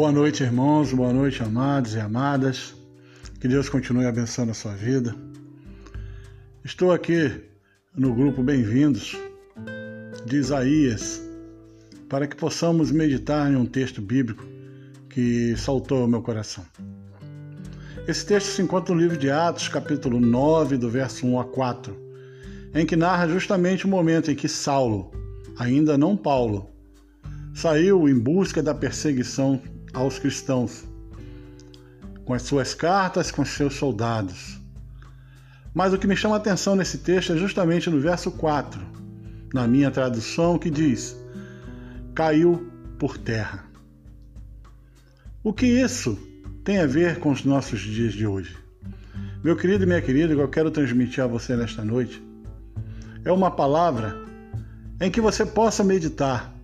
Boa noite, irmãos, boa noite, amados e amadas. Que Deus continue abençoando a sua vida. Estou aqui no grupo Bem-vindos de Isaías para que possamos meditar em um texto bíblico que saltou ao meu coração. Esse texto se encontra no livro de Atos, capítulo 9, do verso 1 a 4, em que narra justamente o momento em que Saulo, ainda não Paulo, saiu em busca da perseguição aos cristãos, com as suas cartas, com seus soldados. Mas o que me chama a atenção nesse texto é justamente no verso 4, na minha tradução, que diz: caiu por terra. O que isso tem a ver com os nossos dias de hoje? Meu querido e minha querida, que eu quero transmitir a você nesta noite é uma palavra em que você possa meditar,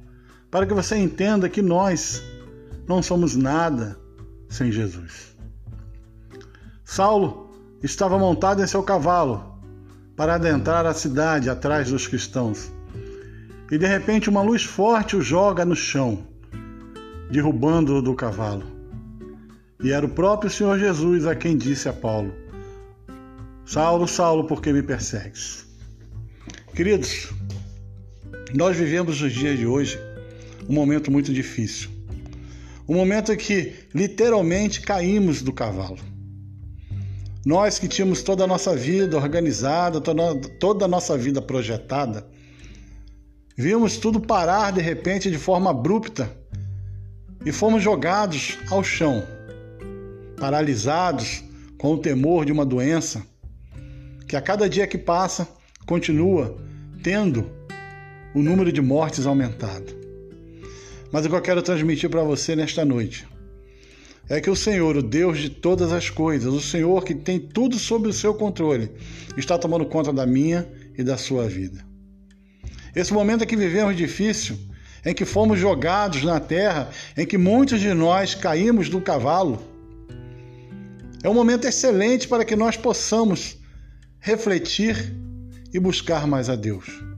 para que você entenda que nós não somos nada sem Jesus. Saulo estava montado em seu cavalo para adentrar a cidade atrás dos cristãos. E de repente uma luz forte o joga no chão, derrubando-o do cavalo. E era o próprio Senhor Jesus a quem disse a Paulo: Saulo, Saulo, por que me persegues? Queridos, nós vivemos nos dias de hoje um momento muito difícil. O momento em que literalmente caímos do cavalo. Nós que tínhamos toda a nossa vida organizada, toda a nossa vida projetada, vimos tudo parar de repente de forma abrupta e fomos jogados ao chão, paralisados com o temor de uma doença que a cada dia que passa continua tendo o número de mortes aumentado. Mas o que eu quero transmitir para você nesta noite é que o Senhor, o Deus de todas as coisas, o Senhor que tem tudo sob o seu controle, está tomando conta da minha e da sua vida. Esse momento em que vivemos difícil, em que fomos jogados na terra, em que muitos de nós caímos do cavalo, é um momento excelente para que nós possamos refletir e buscar mais a Deus.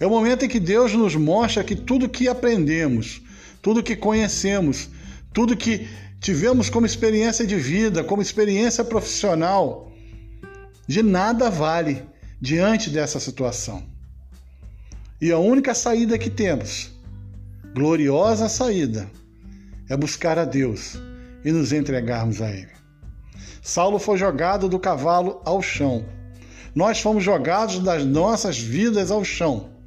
É o momento em que Deus nos mostra que tudo que aprendemos, tudo que conhecemos, tudo que tivemos como experiência de vida, como experiência profissional, de nada vale diante dessa situação. E a única saída que temos, gloriosa saída, é buscar a Deus e nos entregarmos a Ele. Saulo foi jogado do cavalo ao chão. Nós fomos jogados das nossas vidas ao chão.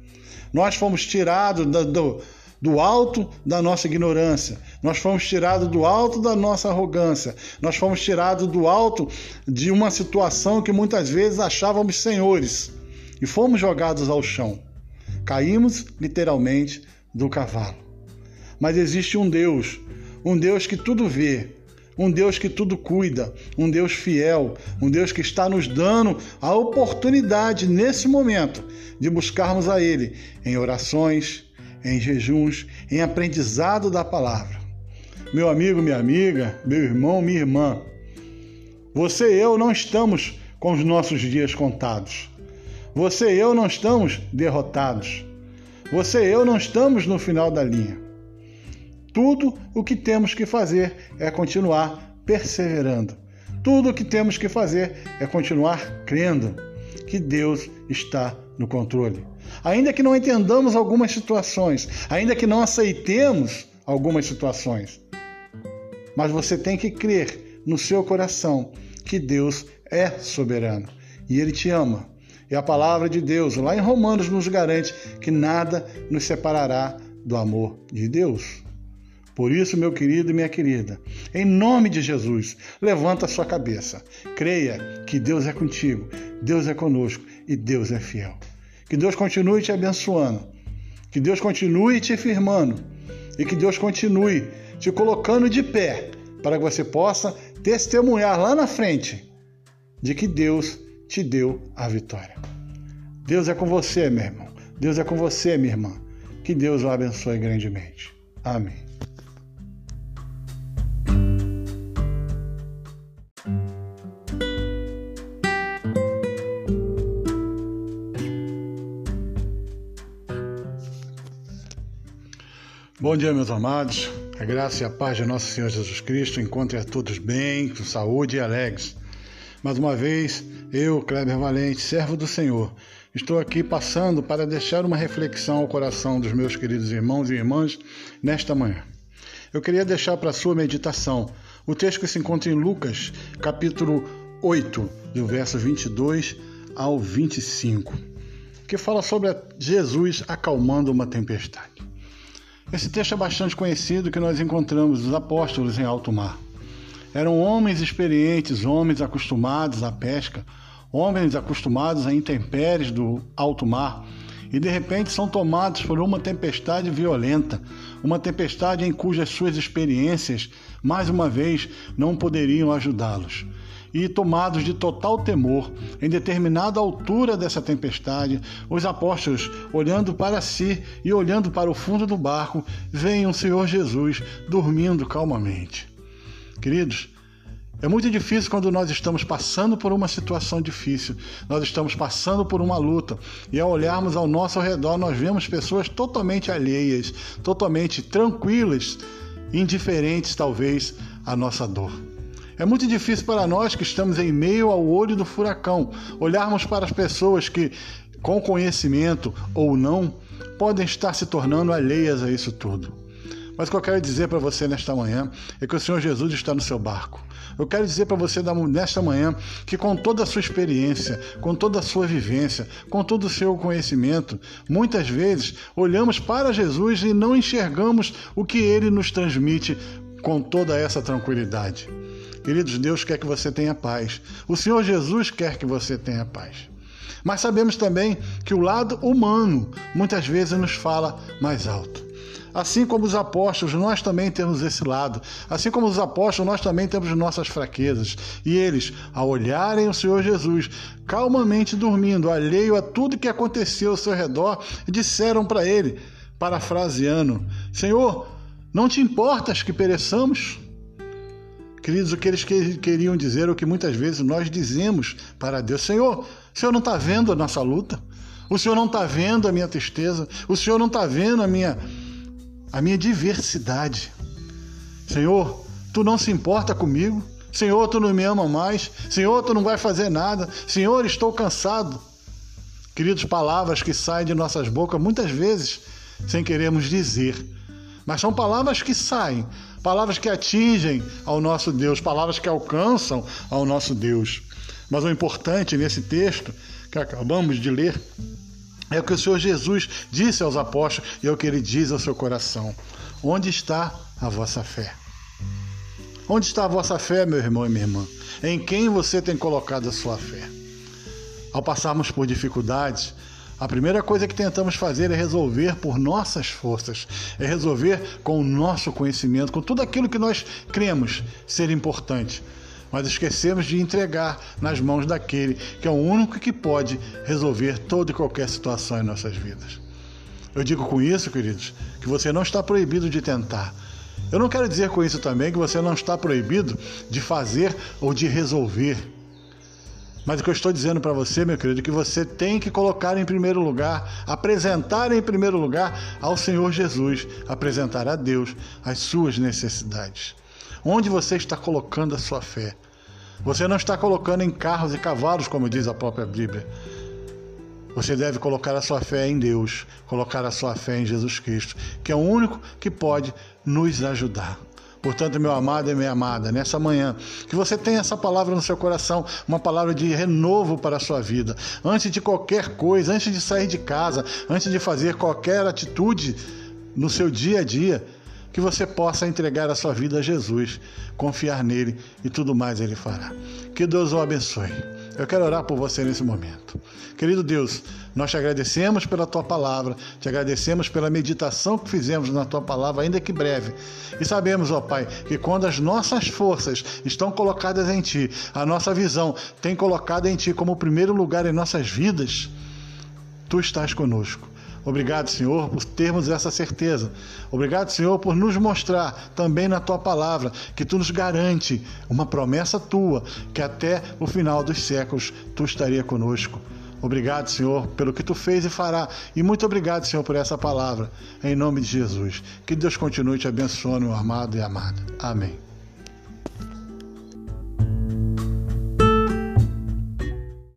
Nós fomos tirados do, do alto da nossa ignorância, nós fomos tirados do alto da nossa arrogância, nós fomos tirados do alto de uma situação que muitas vezes achávamos senhores e fomos jogados ao chão. Caímos literalmente do cavalo. Mas existe um Deus, um Deus que tudo vê, um Deus que tudo cuida, um Deus fiel, um Deus que está nos dando a oportunidade nesse momento de buscarmos a Ele em orações, em jejuns, em aprendizado da palavra. Meu amigo, minha amiga, meu irmão, minha irmã, você e eu não estamos com os nossos dias contados. Você e eu não estamos derrotados. Você e eu não estamos no final da linha. Tudo o que temos que fazer é continuar perseverando. Tudo o que temos que fazer é continuar crendo que Deus está no controle. Ainda que não entendamos algumas situações, ainda que não aceitemos algumas situações, mas você tem que crer no seu coração que Deus é soberano e Ele te ama. E a palavra de Deus, lá em Romanos, nos garante que nada nos separará do amor de Deus. Por isso, meu querido e minha querida, em nome de Jesus, levanta a sua cabeça. Creia que Deus é contigo, Deus é conosco e Deus é fiel. Que Deus continue te abençoando, que Deus continue te firmando e que Deus continue te colocando de pé para que você possa testemunhar lá na frente de que Deus te deu a vitória. Deus é com você, meu irmão. Deus é com você, minha irmã. Que Deus o abençoe grandemente. Amém. Bom dia, meus amados. A graça e a paz de nosso Senhor Jesus Cristo encontre a todos bem, com saúde e alegres. Mais uma vez, eu, Kleber Valente, servo do Senhor, estou aqui passando para deixar uma reflexão ao coração dos meus queridos irmãos e irmãs nesta manhã. Eu queria deixar para sua meditação o texto que se encontra em Lucas, capítulo 8, do verso 22 ao 25, que fala sobre Jesus acalmando uma tempestade. Esse texto é bastante conhecido que nós encontramos os apóstolos em alto mar. Eram homens experientes, homens acostumados à pesca, homens acostumados a intempéries do alto mar, e de repente são tomados por uma tempestade violenta, uma tempestade em cujas suas experiências, mais uma vez, não poderiam ajudá-los e, tomados de total temor, em determinada altura dessa tempestade, os apóstolos, olhando para si e olhando para o fundo do barco, veem o Senhor Jesus dormindo calmamente. Queridos, é muito difícil quando nós estamos passando por uma situação difícil, nós estamos passando por uma luta, e ao olharmos ao nosso redor, nós vemos pessoas totalmente alheias, totalmente tranquilas, indiferentes talvez à nossa dor. É muito difícil para nós que estamos em meio ao olho do furacão olharmos para as pessoas que, com conhecimento ou não, podem estar se tornando alheias a isso tudo. Mas o que eu quero dizer para você nesta manhã é que o Senhor Jesus está no seu barco. Eu quero dizer para você nesta manhã que, com toda a sua experiência, com toda a sua vivência, com todo o seu conhecimento, muitas vezes olhamos para Jesus e não enxergamos o que ele nos transmite com toda essa tranquilidade. Queridos, Deus quer que você tenha paz. O Senhor Jesus quer que você tenha paz. Mas sabemos também que o lado humano muitas vezes nos fala mais alto. Assim como os apóstolos, nós também temos esse lado. Assim como os apóstolos, nós também temos nossas fraquezas. E eles, ao olharem o Senhor Jesus, calmamente dormindo, alheio a tudo que aconteceu ao seu redor, disseram para ele, parafraseando: Senhor, não te importas que pereçamos? Queridos, o que eles queriam dizer, o que muitas vezes nós dizemos para Deus: Senhor, o Senhor não está vendo a nossa luta? O Senhor não está vendo a minha tristeza? O Senhor não está vendo a minha, a minha diversidade? Senhor, tu não se importa comigo? Senhor, tu não me ama mais? Senhor, tu não vai fazer nada? Senhor, estou cansado. Queridos, palavras que saem de nossas bocas muitas vezes sem queremos dizer, mas são palavras que saem palavras que atingem ao nosso Deus, palavras que alcançam ao nosso Deus. Mas o importante nesse texto que acabamos de ler é o que o Senhor Jesus disse aos apóstolos e é o que ele diz ao seu coração: Onde está a vossa fé? Onde está a vossa fé, meu irmão e minha irmã? Em quem você tem colocado a sua fé? Ao passarmos por dificuldades, a primeira coisa que tentamos fazer é resolver por nossas forças, é resolver com o nosso conhecimento, com tudo aquilo que nós cremos ser importante. Mas esquecemos de entregar nas mãos daquele que é o único que pode resolver toda e qualquer situação em nossas vidas. Eu digo com isso, queridos, que você não está proibido de tentar. Eu não quero dizer com isso também que você não está proibido de fazer ou de resolver. Mas o que eu estou dizendo para você, meu querido, é que você tem que colocar em primeiro lugar, apresentar em primeiro lugar ao Senhor Jesus, apresentar a Deus as suas necessidades. Onde você está colocando a sua fé? Você não está colocando em carros e cavalos, como diz a própria Bíblia. Você deve colocar a sua fé em Deus, colocar a sua fé em Jesus Cristo, que é o único que pode nos ajudar. Portanto, meu amado e minha amada, nessa manhã, que você tenha essa palavra no seu coração, uma palavra de renovo para a sua vida. Antes de qualquer coisa, antes de sair de casa, antes de fazer qualquer atitude no seu dia a dia, que você possa entregar a sua vida a Jesus, confiar nele e tudo mais ele fará. Que Deus o abençoe. Eu quero orar por você nesse momento. Querido Deus, nós te agradecemos pela tua palavra, te agradecemos pela meditação que fizemos na tua palavra, ainda que breve. E sabemos, ó Pai, que quando as nossas forças estão colocadas em ti, a nossa visão tem colocado em ti como primeiro lugar em nossas vidas, tu estás conosco. Obrigado, Senhor, por termos essa certeza. Obrigado, Senhor, por nos mostrar também na tua palavra que tu nos garante uma promessa tua, que até o final dos séculos tu estaria conosco. Obrigado, Senhor, pelo que tu fez e fará. E muito obrigado, Senhor, por essa palavra. Em nome de Jesus. Que Deus continue te abençoando, meu amado e amada. Amém.